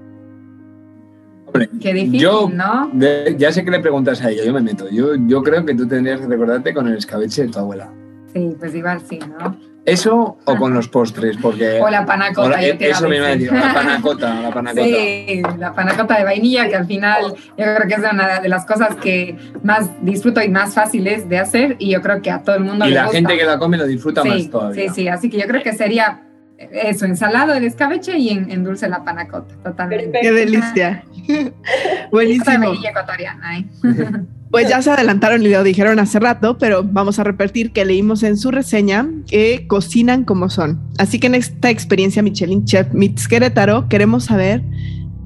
Hombre, Qué difícil, yo, ¿no? ya sé que le preguntas a ella, yo me meto. Yo, yo creo que tú tendrías que recordarte con el escabeche de tu abuela. Sí, pues igual sí, ¿no? ¿Eso o con los postres? Porque, o la panacota. yo eso me iba a decir, la panacota, la panacota. Sí, la panacota de vainilla, que al final yo creo que es una de las cosas que más disfruto y más fáciles de hacer y yo creo que a todo el mundo y le la gusta. gente que la come lo disfruta más todavía. Sí, sí, así que yo creo que sería eso, ensalado el escabeche y en, dulce la panacota, totalmente. Qué delicia. [laughs] Buenísimo. Ecuatoriana, ¿eh? [laughs] Pues ya se adelantaron y lo dijeron hace rato, pero vamos a repetir que leímos en su reseña que cocinan como son. Así que en esta experiencia Michelin Chef Meets Querétaro queremos saber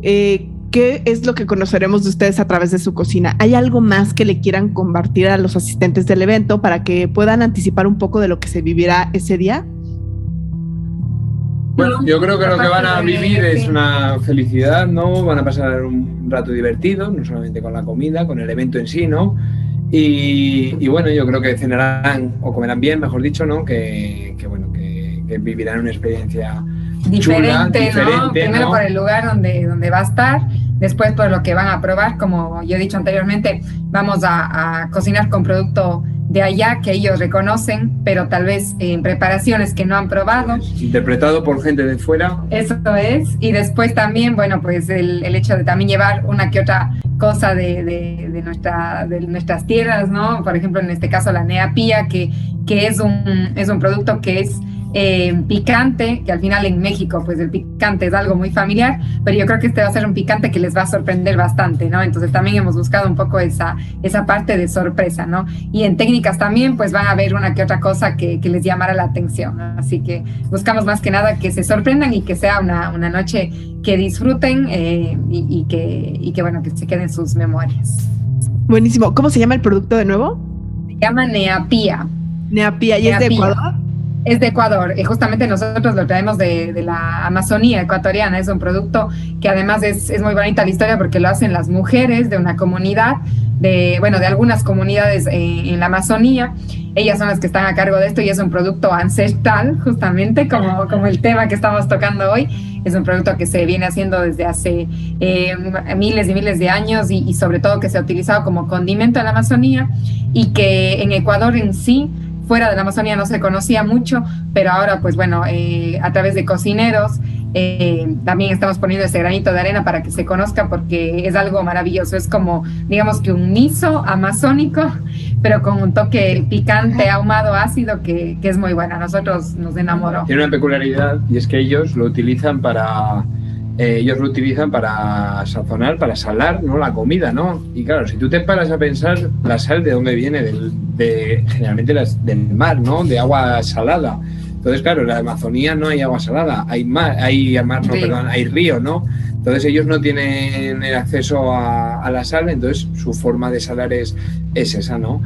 eh, ¿qué es lo que conoceremos de ustedes a través de su cocina? ¿Hay algo más que le quieran compartir a los asistentes del evento para que puedan anticipar un poco de lo que se vivirá ese día? Bueno, yo creo que lo que van a vivir es una felicidad, ¿no? Van a pasar un rato divertido, no solamente con la comida, con el evento en sí, ¿no? Y, bueno, yo creo que cenarán o comerán bien, mejor dicho, ¿no? Que, bueno, que, vivirán una experiencia diferente, ¿no? Primero por el lugar donde, donde va a estar, después por lo que van a probar, como yo he dicho anteriormente, vamos a cocinar con producto de allá que ellos reconocen, pero tal vez en preparaciones que no han probado. Interpretado por gente de fuera. Eso es. Y después también, bueno, pues el, el hecho de también llevar una que otra cosa de, de, de, nuestra, de nuestras tierras, ¿no? Por ejemplo, en este caso la neapía, que, que es, un, es un producto que es eh, picante, que al final en México pues el picante es algo muy familiar, pero yo creo que este va a ser un picante que les va a sorprender bastante, ¿no? Entonces también hemos buscado un poco esa, esa parte de sorpresa, ¿no? Y en técnicas también pues van a ver una que otra cosa que, que les llamara la atención, así que buscamos más que nada que se sorprendan y que sea una, una noche que disfruten eh, y, y, que, y que bueno, que se queden sus memorias. Buenísimo. ¿Cómo se llama el producto de nuevo? Se llama Neapía. Neapía, ¿y es de Ecuador? Es de Ecuador y justamente nosotros lo traemos de, la Amazonía ecuatoriana. Es un producto que además es, es, muy bonita la historia porque lo hacen las mujeres de una comunidad, de, bueno, de algunas comunidades en, en la Amazonía. Ellas son las que están a cargo de esto y es un producto ancestral, justamente como, como el tema que estamos tocando hoy. Es un producto que se viene haciendo desde hace eh, miles y miles de años y, y sobre todo que se ha utilizado como condimento en la Amazonía y que en Ecuador en sí fuera de la Amazonía no se conocía mucho, pero ahora pues bueno, eh, a través de cocineros eh, también estamos poniendo ese granito de arena para que se conozca porque es algo maravilloso, es como digamos que un miso amazónico, pero con un toque picante, ahumado, ácido que, que es muy bueno, a nosotros nos enamoró. Tiene una peculiaridad y es que ellos lo utilizan para eh, ellos lo utilizan para sazonar, para salar ¿no? la comida, ¿no? Y claro, si tú te paras a pensar, la sal de dónde viene, de, generalmente las, del mar, ¿no? De agua salada. Entonces, claro, en la Amazonía no hay agua salada, hay mar, hay mar, no, perdón, hay río, ¿no? Entonces ellos no tienen el acceso a, a, la sal, entonces su forma de salar es, es esa, ¿no?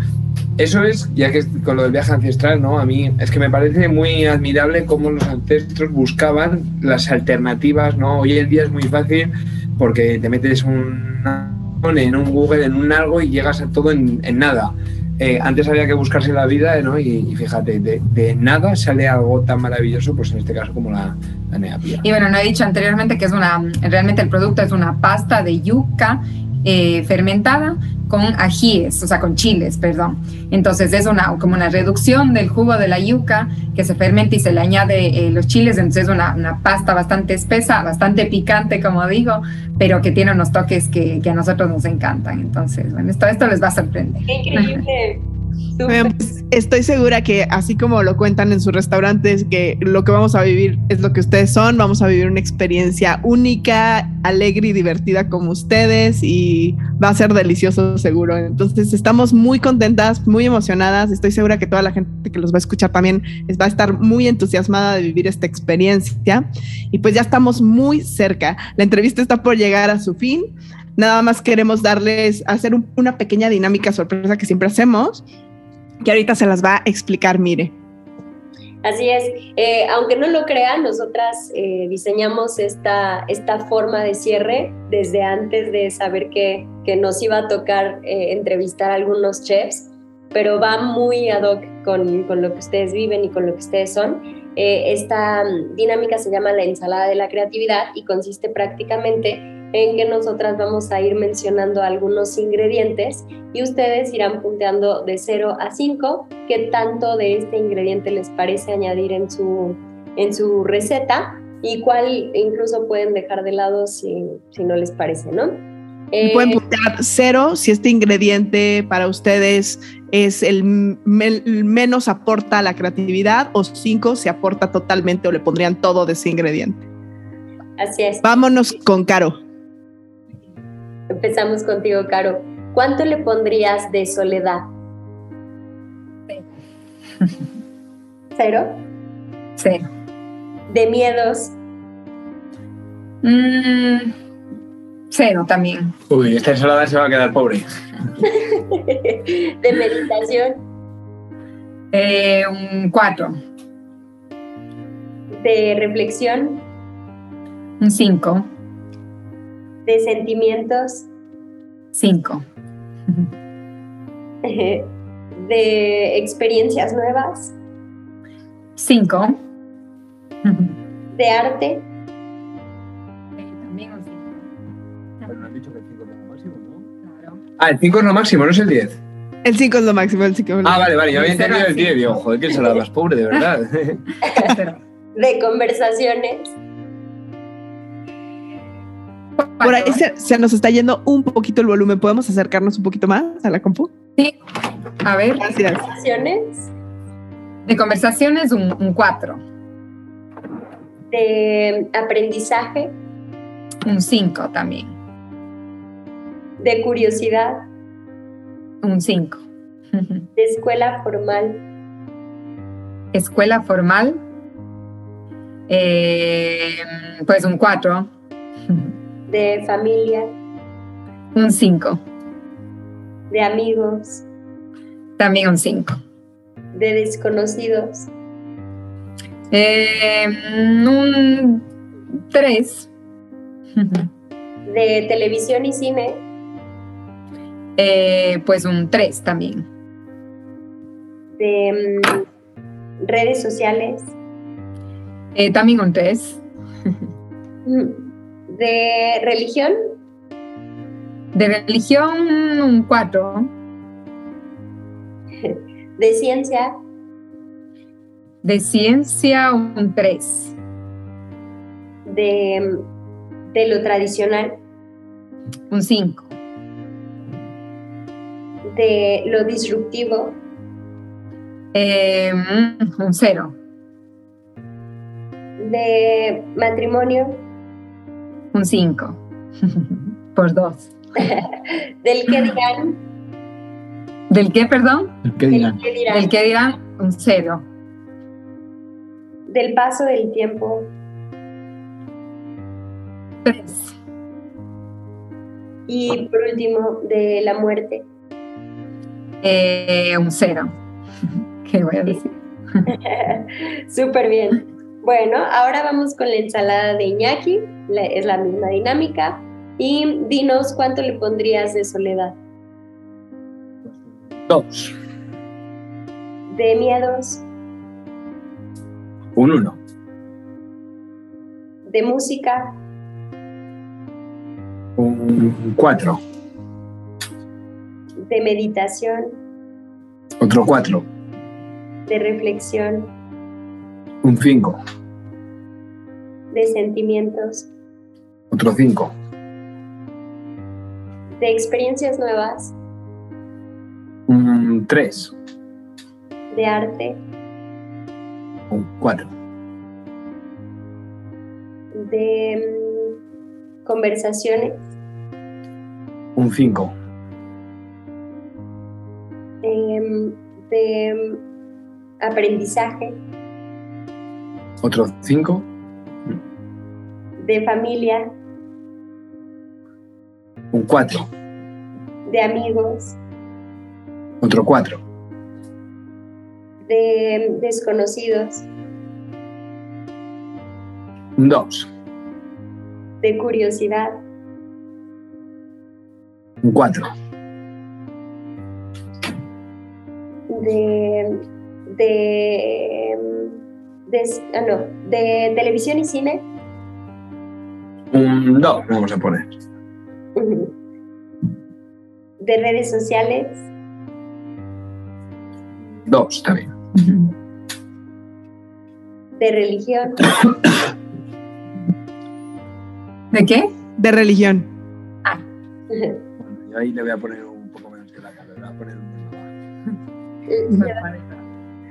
Eso es, ya que con lo del viaje ancestral, ¿no? A mí es que me parece muy admirable cómo los ancestros buscaban las alternativas, ¿no? Hoy en día es muy fácil porque te metes un, en un Google, en un algo y llegas a todo en, en nada. Eh, antes había que buscarse la vida, ¿no? Y, y fíjate, de, nada sale algo tan maravilloso, pues en este caso como la, la neapia. Y bueno, no he dicho anteriormente que es una, realmente el producto es una pasta de yuca eh, fermentada con ajíes, o sea, con chiles, perdón. Entonces es una, como una reducción del jugo de la yuca que se fermenta y se le añade eh, los chiles, entonces es una, una, pasta bastante espesa, bastante picante, como digo, pero que tiene unos toques que, que a nosotros nos encantan. Entonces, bueno, esto, esto les va a sorprender. ¡Qué increíble! [laughs] Pues estoy segura que así como lo cuentan en sus restaurantes, que lo que vamos a vivir es lo que ustedes son, vamos a vivir una experiencia única, alegre y divertida como ustedes y va a ser delicioso seguro. Entonces estamos muy contentas, muy emocionadas, estoy segura que toda la gente que los va a escuchar también va a estar muy entusiasmada de vivir esta experiencia y pues ya estamos muy cerca. La entrevista está por llegar a su fin. Nada más queremos darles, hacer un, una pequeña dinámica sorpresa que siempre hacemos que ahorita se las va a explicar, mire. Así es, eh, aunque no lo crean, nosotras eh, diseñamos esta, esta forma de cierre desde antes de saber que, que nos iba a tocar eh, entrevistar a algunos chefs, pero va muy ad hoc con, con, lo que ustedes viven y con lo que ustedes son. esta dinámica se llama la ensalada de la creatividad y consiste prácticamente en que nosotras vamos a ir mencionando algunos ingredientes y ustedes irán punteando de 0 a 5 qué tanto de este ingrediente les parece añadir en su, en su receta y cuál incluso pueden dejar de lado si, si no les parece, ¿no? Eh, pueden puntear cero si este ingrediente para ustedes es el, me, menos aporta a la creatividad o cinco si aporta totalmente o le pondrían todo de ese ingrediente. Así es. Vámonos con Caro. Empezamos contigo, Caro. ¿Cuánto le pondrías de soledad? ¿Cero? Cero. ¿De miedos? Mm, Cero también. Uy, esta ensalada se va a quedar pobre. [laughs] de meditación, Eh, un cuatro. de reflexión, Un cinco. De sentimientos, Cinco. [laughs] de experiencias nuevas, Cinco. de arte, También un cinco. Pero no has dicho que el 5 es lo máximo, ¿no? Claro. Ah, el 5 es lo máximo, no es el 10. El 5 es lo máximo, el 5 es lo Ah, vale, vale, yo había entendido el al 10. Digo, cinco. joder, que ensalada más pobre, de verdad. [laughs] [laughs] De conversaciones, Por ahí se, se nos está yendo un poquito el volumen. ¿Podemos acercarnos un poquito más a la compu? Sí. A ver, Gracias. conversaciones, de conversaciones un, un cuatro. de aprendizaje, Un cinco también. de curiosidad, Un cinco. [laughs] de escuela formal, Escuela formal. eh, pues un cuatro de familia. Un 5. De amigos. También un 5. De desconocidos. Em, un 3. De televisión y cine. Eh, pues un 3 también. De mm, redes sociales. Eh, también un 3 de religión, De religión un cuatro. [laughs] de ciencia, De ciencia un tres. de, de lo tradicional, Un cinco. de lo disruptivo, Eh, mm, un cero. de matrimonio, Un cinco. [laughs] Por dos. [laughs] del que dirán, ¿Del qué, perdón? ¿Qué del que dirán, Del que dirán un cero. del paso del tiempo, Tres. y por último, de la muerte. Eh, un cero. [laughs] ¿Qué voy a decir? Súper bien. Bueno, ahora vamos con la ensalada de Iñaki, la- es la misma dinámica. Y dinos cuánto le pondrías de soledad, Dos. de miedos, Un 1. de música, Un 4. de meditación, Otro 4. de reflexión, Un 5. de sentimientos, Otro 5. de experiencias nuevas, Un 3. de arte, Un 4. de mm, conversaciones, Un 5. em, de mm, aprendizaje, Otro 5. de familia, Un 4. de amigos, Otro 4. de desconocidos, Un 2. de curiosidad, Un 4. de, de, de- ah, no, de televisión y cine, Un 2. Vamos a poner. de redes sociales, 2 también. de religión, [coughs] ¿De qué? De religión. Bueno, yo ahí le voy a poner un poco menos que la cara. Le voy a poner un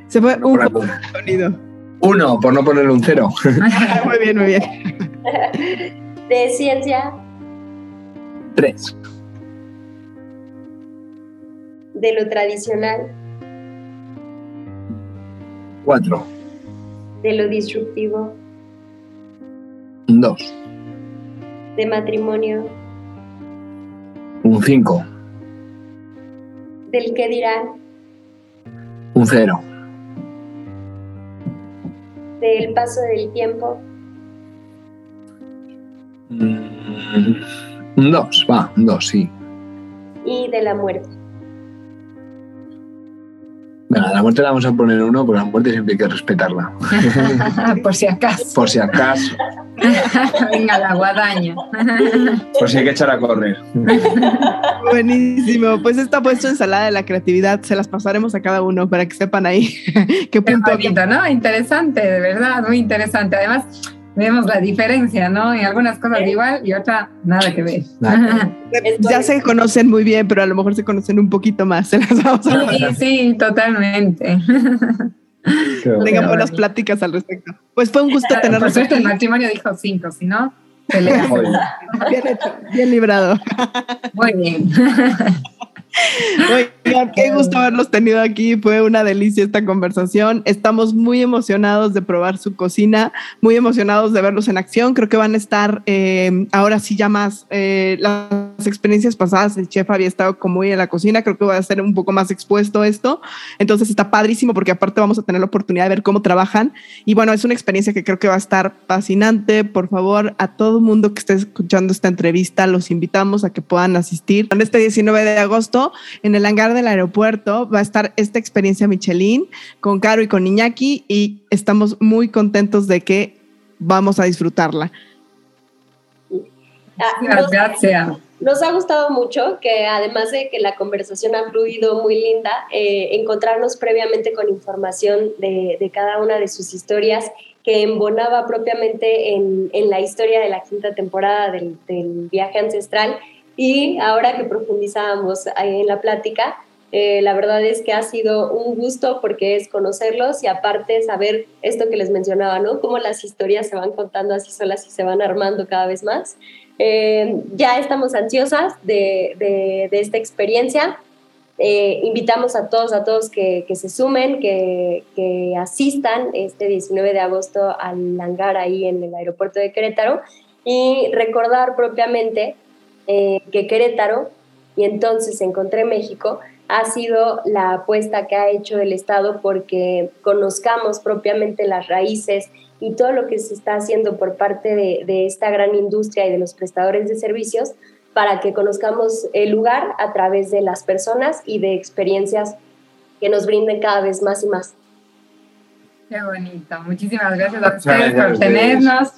[laughs] Se fue un poco sonido. Uno, por no ponerle un 0. [laughs] Muy bien, muy bien. [laughs] de ciencia, 3. de lo tradicional, 4. de lo disruptivo, Un 2. de matrimonio, 5. Del que dirán. Un 0. Del paso del tiempo. Mm, 2, va, 2, sí. Y de la muerte. Bueno, a la muerte la vamos a poner uno, porque la muerte siempre hay que respetarla. [laughs] Por si acaso. Por si acaso. [laughs] Venga, la guadaña. Por si hay que echar a correr. [laughs] Buenísimo. Pues está puesto ensalada de la creatividad. Se las pasaremos a cada uno para que sepan ahí qué Qué punto. bonito, ¿no? Interesante, de verdad, muy interesante. Además, vemos la diferencia, ¿no? En algunas cosas igual y otra nada que ver. Nada. [laughs] Ya se conocen muy bien, pero a lo mejor se conocen un poquito más. [laughs] Se las vamos a Sí, sí, totalmente. Qué bueno. Tengan buenas pláticas al respecto. Pues fue un gusto Por tenerlos suerte el matrimonio dijo cinco, si no, pelea. Bien hecho, bien librado. Muy bien. [laughs] Oigan, qué gusto haberlos tenido aquí. Fue una delicia esta conversación. Estamos muy emocionados de probar su cocina, muy emocionados de verlos en acción. Creo que van a estar eh, ahora sí ya más. eh, las experiencias pasadas, el chef había estado como muy en la cocina. Creo que va a ser un poco más expuesto esto. Entonces está padrísimo porque aparte vamos a tener la oportunidad de ver cómo trabajan. Y bueno, es una experiencia que creo que va a estar fascinante. Por favor, a todo mundo que esté escuchando esta entrevista, los invitamos a que puedan asistir. Este 19 de agosto, en el hangar del aeropuerto, va a estar esta experiencia Michelin con Caro y con Iñaki y estamos muy contentos de que vamos a disfrutarla. Gracias. Nos ha gustado mucho que además de que la conversación ha fluido muy linda, eh, encontrarnos previamente con información de, cada una de sus historias que embonaba propiamente en, la historia de la quinta temporada del, viaje ancestral y ahora que profundizábamos en la plática, eh, la verdad es que ha sido un gusto porque es conocerlos y aparte saber esto que les mencionaba, ¿no? Cómo las historias se van contando así solas y se van armando cada vez más. Eh, ya estamos ansiosas de, esta experiencia. Eh, invitamos a todos, a todos que, se sumen, que, que, asistan este 19 de agosto al hangar ahí en el aeropuerto de Querétaro y recordar propiamente eh, que Querétaro y entonces Encontré México ha sido la apuesta que ha hecho el Estado porque conozcamos propiamente las raíces y todo lo que se está haciendo por parte de, de esta gran industria y de los prestadores de servicios para que conozcamos el lugar a través de las personas y de experiencias que nos brinden cada vez más y más. Qué bonito. Muchísimas gracias a ustedes por tenernos.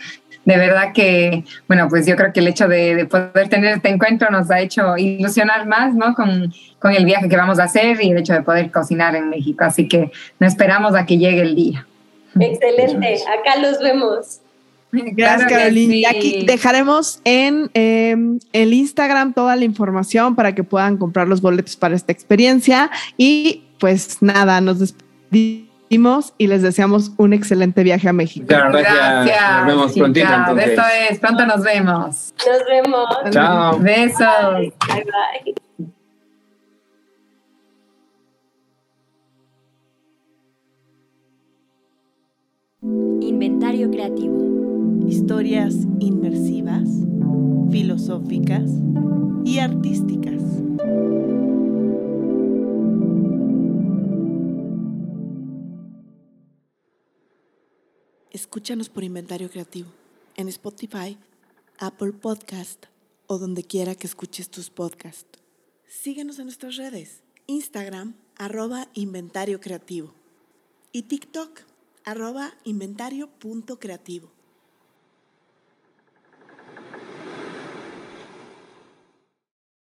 De verdad que, bueno, pues yo creo que el hecho de, de, poder tener este encuentro nos ha hecho ilusionar más, ¿no? Con, con el viaje que vamos a hacer y el hecho de poder cocinar en México. Así que nos esperamos a que llegue el día. Excelente. Acá los vemos. Gracias, claro Carolina. Sí. Y aquí dejaremos en eh, el Instagram toda la información para que puedan comprar los boletos para esta experiencia. Y pues nada, nos despedimos y les deseamos un excelente viaje a México. Claro, gracias. gracias. Nos vemos prontito. Entonces. Esto es, pronto nos vemos. Nos vemos. Chao. Besos. Bye bye. Inventario creativo. Historias inmersivas, filosóficas y artísticas. Escúchanos por Inventario Creativo en Spotify, Apple Podcast o donde quiera que escuches tus podcasts. Síguenos en nuestras redes, Instagram, arroba Inventario Creativo y TikTok, arroba inventario.creativo.